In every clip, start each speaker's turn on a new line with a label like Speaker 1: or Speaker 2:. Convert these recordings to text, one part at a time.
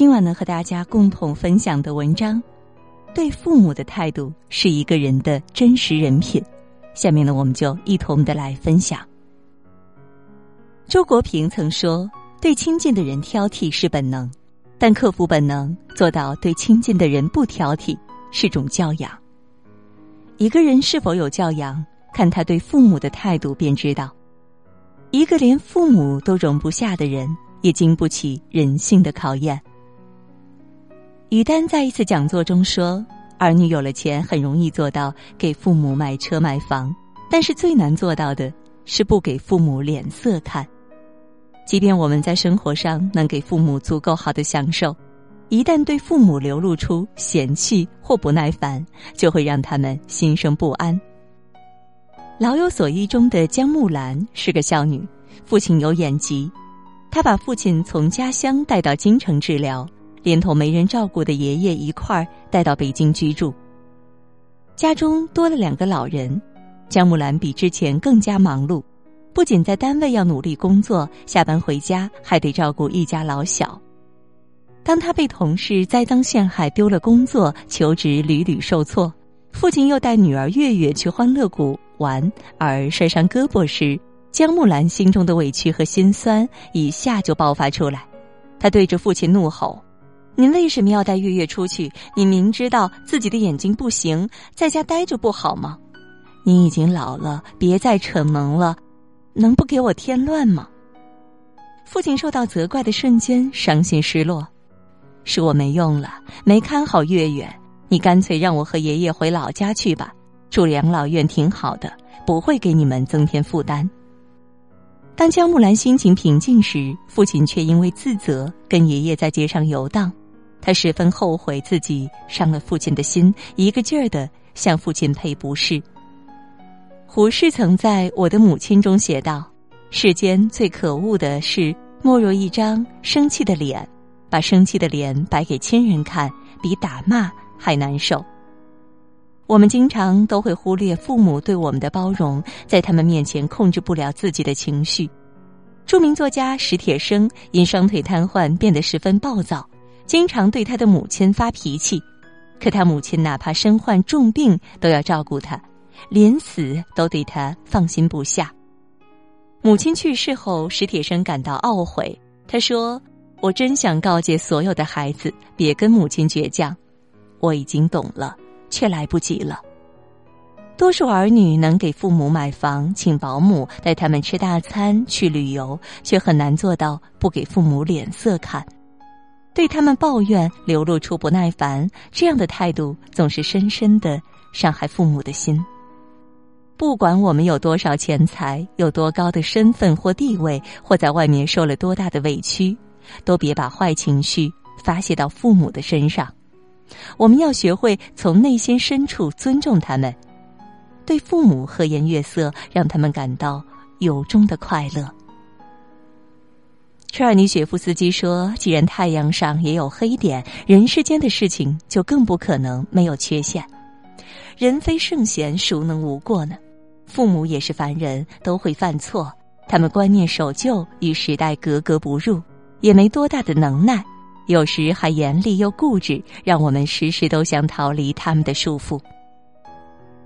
Speaker 1: 今晚呢，和大家共同分享的文章，对父母的态度是一个人的真实人品。下面呢，我们就一同的来分享。周国平曾说：“对亲近的人挑剔是本能，但克服本能，做到对亲近的人不挑剔，是种教养。一个人是否有教养，看他对父母的态度便知道。一个连父母都容不下的人，也经不起人性的考验。”于丹在一次讲座中说：“儿女有了钱，很容易做到给父母买车买房，但是最难做到的是不给父母脸色看。即便我们在生活上能给父母足够好的享受，一旦对父母流露出嫌弃或不耐烦，就会让他们心生不安。”《老有所依》中的江木兰是个孝女，父亲有眼疾，她把父亲从家乡带到京城治疗。连同没人照顾的爷爷一块儿带到北京居住。家中多了两个老人，江木兰比之前更加忙碌，不仅在单位要努力工作，下班回家还得照顾一家老小。当他被同事栽赃陷害，丢了工作，求职屡屡受挫，父亲又带女儿月月去欢乐谷玩而摔伤胳膊时，江木兰心中的委屈和心酸一下就爆发出来，他对着父亲怒吼。您为什么要带月月出去？你明知道自己的眼睛不行，在家待着不好吗？您已经老了，别再逞能了，能不给我添乱吗？父亲受到责怪的瞬间，伤心失落，是我没用了，没看好月月。你干脆让我和爷爷回老家去吧，住养老院挺好的，不会给你们增添负担。当江木兰心情平静时，父亲却因为自责跟爷爷在街上游荡。他十分后悔自己伤了父亲的心，一个劲儿的向父亲赔不是。胡适曾在我的母亲中写道：“世间最可恶的是，莫若一张生气的脸，把生气的脸摆给亲人看，比打骂还难受。”我们经常都会忽略父母对我们的包容，在他们面前控制不了自己的情绪。著名作家史铁生因双腿瘫痪变得十分暴躁。经常对他的母亲发脾气，可他母亲哪怕身患重病都要照顾他，临死都对他放心不下。母亲去世后，史铁生感到懊悔。他说：“我真想告诫所有的孩子，别跟母亲倔强。我已经懂了，却来不及了。多数儿女能给父母买房、请保姆、带他们吃大餐、去旅游，却很难做到不给父母脸色看。”对他们抱怨，流露出不耐烦，这样的态度总是深深的伤害父母的心。不管我们有多少钱财，有多高的身份或地位，或在外面受了多大的委屈，都别把坏情绪发泄到父母的身上。我们要学会从内心深处尊重他们，对父母和颜悦色，让他们感到由衷的快乐。车尔尼雪夫斯基说：“既然太阳上也有黑点，人世间的事情就更不可能没有缺陷。人非圣贤，孰能无过呢？父母也是凡人，都会犯错。他们观念守旧，与时代格格不入，也没多大的能耐，有时还严厉又固执，让我们时时都想逃离他们的束缚。”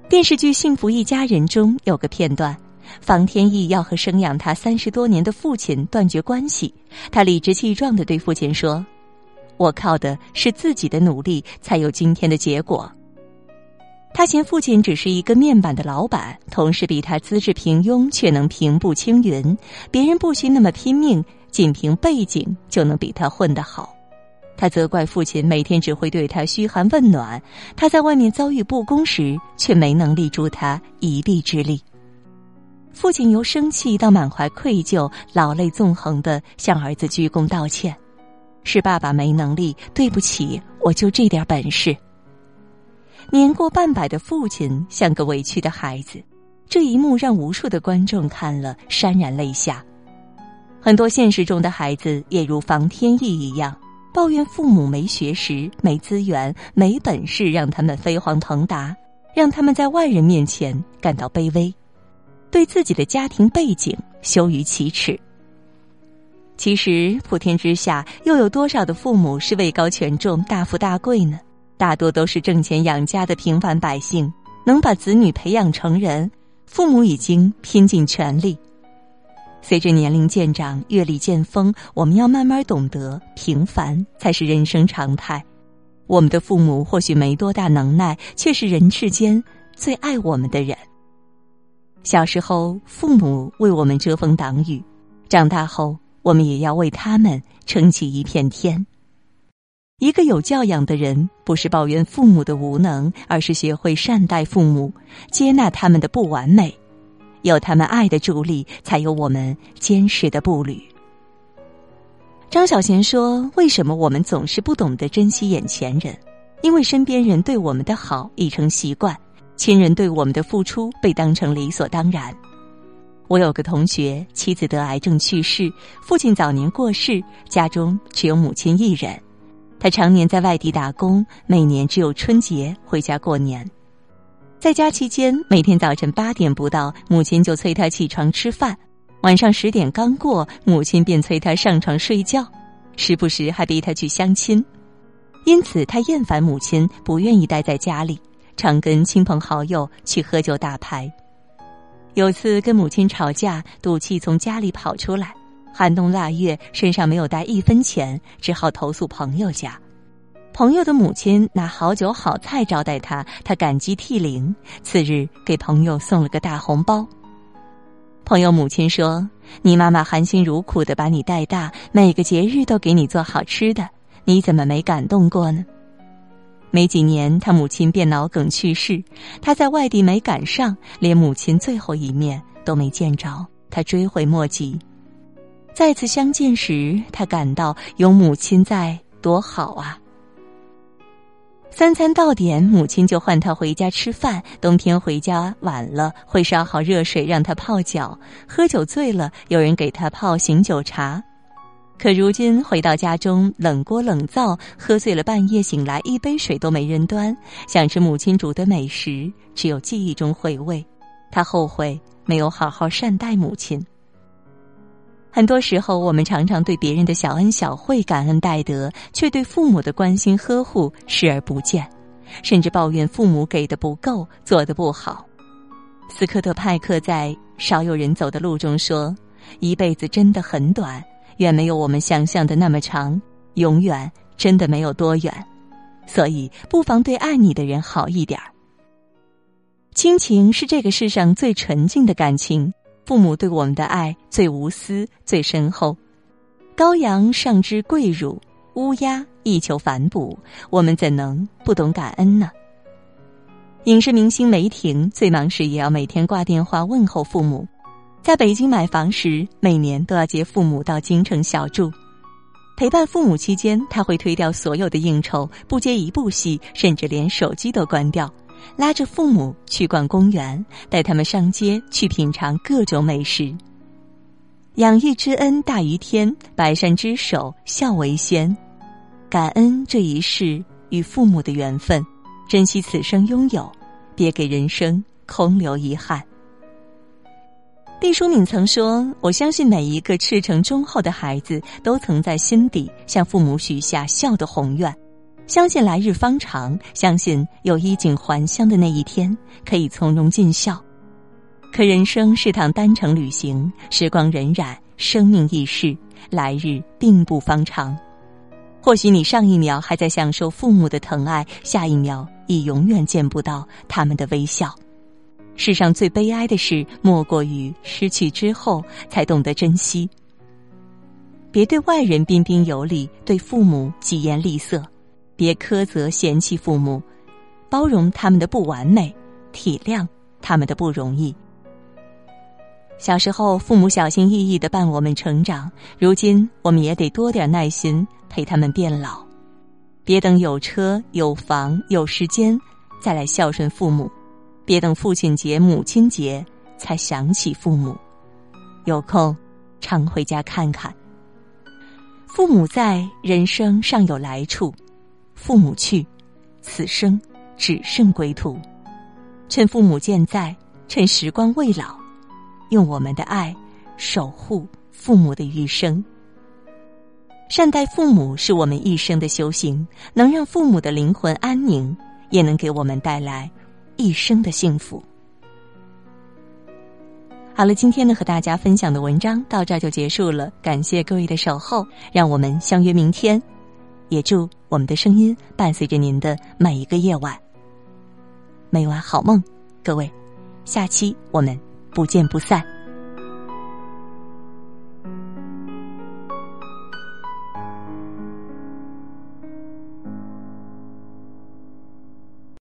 Speaker 1: 电视剧《幸福一家人》中有个片段。房天意要和生养他三十多年的父亲断绝关系，他理直气壮的对父亲说：“我靠的是自己的努力，才有今天的结果。”他嫌父亲只是一个面板的老板，同事比他资质平庸，却能平步青云，别人不需那么拼命，仅凭背景就能比他混得好。他责怪父亲每天只会对他嘘寒问暖，他在外面遭遇不公时，却没能力助他一臂之力。父亲由生气到满怀愧疚，老泪纵横的向儿子鞠躬道歉：“是爸爸没能力，对不起，我就这点本事。”年过半百的父亲像个委屈的孩子，这一幕让无数的观众看了潸然泪下。很多现实中的孩子也如房天意一样，抱怨父母没学识、没资源、没本事，让他们飞黄腾达，让他们在外人面前感到卑微。对自己的家庭背景羞于启齿。其实，普天之下又有多少的父母是位高权重、大富大贵呢？大多都是挣钱养家的平凡百姓。能把子女培养成人，父母已经拼尽全力。随着年龄渐长、阅历渐丰，我们要慢慢懂得，平凡才是人生常态。我们的父母或许没多大能耐，却是人世间最爱我们的人。小时候，父母为我们遮风挡雨；长大后，我们也要为他们撑起一片天。一个有教养的人，不是抱怨父母的无能，而是学会善待父母，接纳他们的不完美。有他们爱的助力，才有我们坚实的步履。张小娴说：“为什么我们总是不懂得珍惜眼前人？因为身边人对我们的好已成习惯，亲人对我们的付出被当成理所当然。”我有个同学，妻子得癌症去世，父亲早年过世，家中只有母亲一人。他常年在外地打工，每年只有春节回家过年。在家期间，每天早晨八点不到，母亲就催他起床吃饭；晚上十点刚过，母亲便催他上床睡觉，时不时还逼他去相亲。因此，他厌烦母亲，不愿意待在家里，常跟亲朋好友去喝酒打牌。有次跟母亲吵架，赌气从家里跑出来。寒冬腊月，身上没有带一分钱，只好投诉朋友家。朋友的母亲拿好酒好菜招待他，他感激涕零。次日给朋友送了个大红包。朋友母亲说：“你妈妈含辛茹苦的把你带大，每个节日都给你做好吃的，你怎么没感动过呢？”没几年，他母亲便脑梗去世，他在外地没赶上，连母亲最后一面都没见着，他追悔莫及。再次相见时，他感到有母亲在多好啊！三餐到点，母亲就唤他回家吃饭。冬天回家晚了，会烧好热水让他泡脚。喝酒醉了，有人给他泡醒酒茶。可如今回到家中，冷锅冷灶，喝醉了半夜醒来，一杯水都没人端。想吃母亲煮的美食，只有记忆中回味。他后悔没有好好善待母亲。很多时候，我们常常对别人的小恩小惠感恩戴德，却对父母的关心呵护视而不见，甚至抱怨父母给的不够，做的不好。斯科特派克在《少有人走的路》中说：“一辈子真的很短，远没有我们想象的那么长，永远真的没有多远。所以，不妨对爱你的人好一点儿。亲情是这个世上最纯净的感情。”父母对我们的爱最无私、最深厚。羔羊尚知跪乳，乌鸦亦求反哺，我们怎能不懂感恩呢？影视明星梅婷最忙时也要每天挂电话问候父母。在北京买房时，每年都要接父母到京城小住。陪伴父母期间，他会推掉所有的应酬，不接一部戏，甚至连手机都关掉。拉着父母去逛公园，带他们上街去品尝各种美食。养育之恩大于天，百善之首孝为先。感恩这一世与父母的缘分，珍惜此生拥有，别给人生空留遗憾。毕淑敏曾说：“我相信每一个赤诚忠厚的孩子，都曾在心底向父母许下孝的宏愿。”相信来日方长，相信有衣锦还乡的那一天，可以从容尽孝。可人生是趟单程旅行，时光荏苒，生命易逝，来日并不方长。或许你上一秒还在享受父母的疼爱，下一秒已永远见不到他们的微笑。世上最悲哀的事，莫过于失去之后才懂得珍惜。别对外人彬彬有礼，对父母疾言厉色。别苛责嫌弃父母，包容他们的不完美，体谅他们的不容易。小时候，父母小心翼翼的伴我们成长，如今我们也得多点耐心陪他们变老。别等有车有房有时间再来孝顺父母，别等父亲节母亲节才想起父母。有空常回家看看。父母在，人生尚有来处。父母去，此生只剩归途。趁父母健在，趁时光未老，用我们的爱守护父母的余生。善待父母是我们一生的修行，能让父母的灵魂安宁，也能给我们带来一生的幸福。好了，今天呢和大家分享的文章到这儿就结束了，感谢各位的守候，让我们相约明天，也祝我们的声音伴随着您的每一个夜晚，每晚好梦，各位，下期我们不见不散。